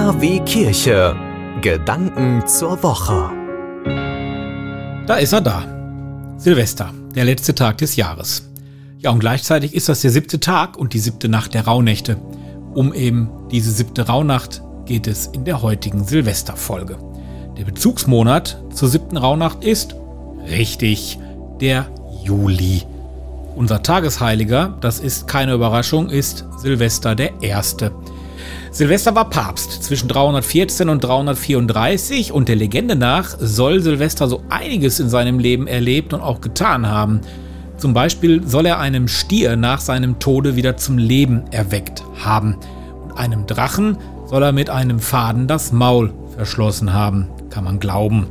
KW Kirche. Gedanken zur Woche. Da ist er da. Silvester, der letzte Tag des Jahres. Ja, und gleichzeitig ist das der siebte Tag und die siebte Nacht der Rauhnächte. Um eben diese siebte Rauhnacht geht es in der heutigen Silvesterfolge. Der Bezugsmonat zur siebten Rauhnacht ist richtig der Juli. Unser Tagesheiliger, das ist keine Überraschung, ist Silvester der Erste. Silvester war Papst zwischen 314 und 334 und der Legende nach soll Silvester so einiges in seinem Leben erlebt und auch getan haben. Zum Beispiel soll er einem Stier nach seinem Tode wieder zum Leben erweckt haben. Und einem Drachen soll er mit einem Faden das Maul verschlossen haben, kann man glauben.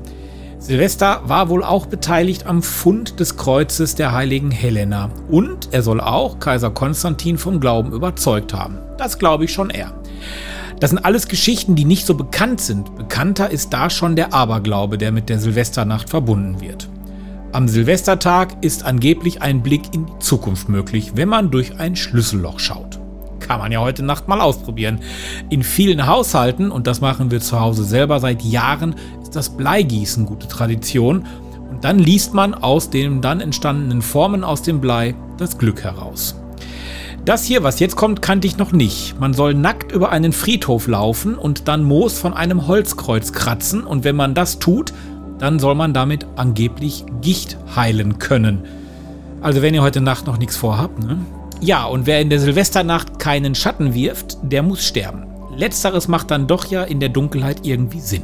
Silvester war wohl auch beteiligt am Fund des Kreuzes der heiligen Helena und er soll auch Kaiser Konstantin vom Glauben überzeugt haben. Das glaube ich schon eher. Das sind alles Geschichten, die nicht so bekannt sind. Bekannter ist da schon der Aberglaube, der mit der Silvesternacht verbunden wird. Am Silvestertag ist angeblich ein Blick in die Zukunft möglich, wenn man durch ein Schlüsselloch schaut. Kann man ja heute Nacht mal ausprobieren. In vielen Haushalten, und das machen wir zu Hause selber seit Jahren, ist das Bleigießen gute Tradition. Und dann liest man aus den dann entstandenen Formen aus dem Blei das Glück heraus. Das hier, was jetzt kommt, kannte ich noch nicht. Man soll nackt über einen Friedhof laufen und dann Moos von einem Holzkreuz kratzen und wenn man das tut, dann soll man damit angeblich Gicht heilen können. Also wenn ihr heute Nacht noch nichts vorhabt, ne? Ja, und wer in der Silvesternacht keinen Schatten wirft, der muss sterben. Letzteres macht dann doch ja in der Dunkelheit irgendwie Sinn.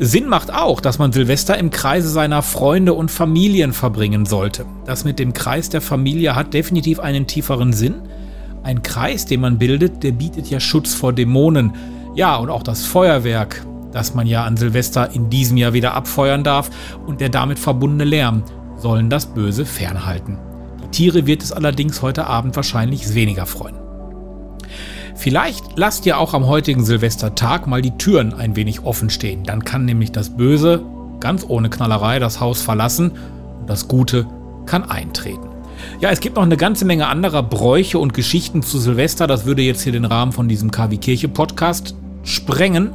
Sinn macht auch, dass man Silvester im Kreise seiner Freunde und Familien verbringen sollte. Das mit dem Kreis der Familie hat definitiv einen tieferen Sinn. Ein Kreis, den man bildet, der bietet ja Schutz vor Dämonen. Ja, und auch das Feuerwerk, das man ja an Silvester in diesem Jahr wieder abfeuern darf, und der damit verbundene Lärm sollen das Böse fernhalten. Die Tiere wird es allerdings heute Abend wahrscheinlich weniger freuen. Vielleicht lasst ihr auch am heutigen Silvestertag mal die Türen ein wenig offen stehen. Dann kann nämlich das Böse ganz ohne Knallerei das Haus verlassen und das Gute kann eintreten. Ja, es gibt noch eine ganze Menge anderer Bräuche und Geschichten zu Silvester. Das würde jetzt hier den Rahmen von diesem KW Kirche Podcast sprengen.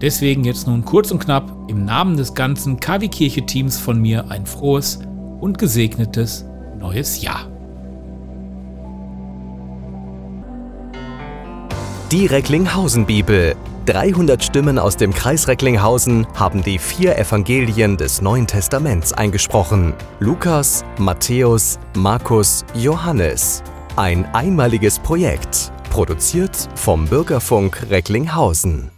Deswegen jetzt nun kurz und knapp im Namen des ganzen KW Kirche Teams von mir ein frohes und gesegnetes neues Jahr. Die Recklinghausen-Bibel. 300 Stimmen aus dem Kreis Recklinghausen haben die vier Evangelien des Neuen Testaments eingesprochen. Lukas, Matthäus, Markus, Johannes. Ein einmaliges Projekt, produziert vom Bürgerfunk Recklinghausen.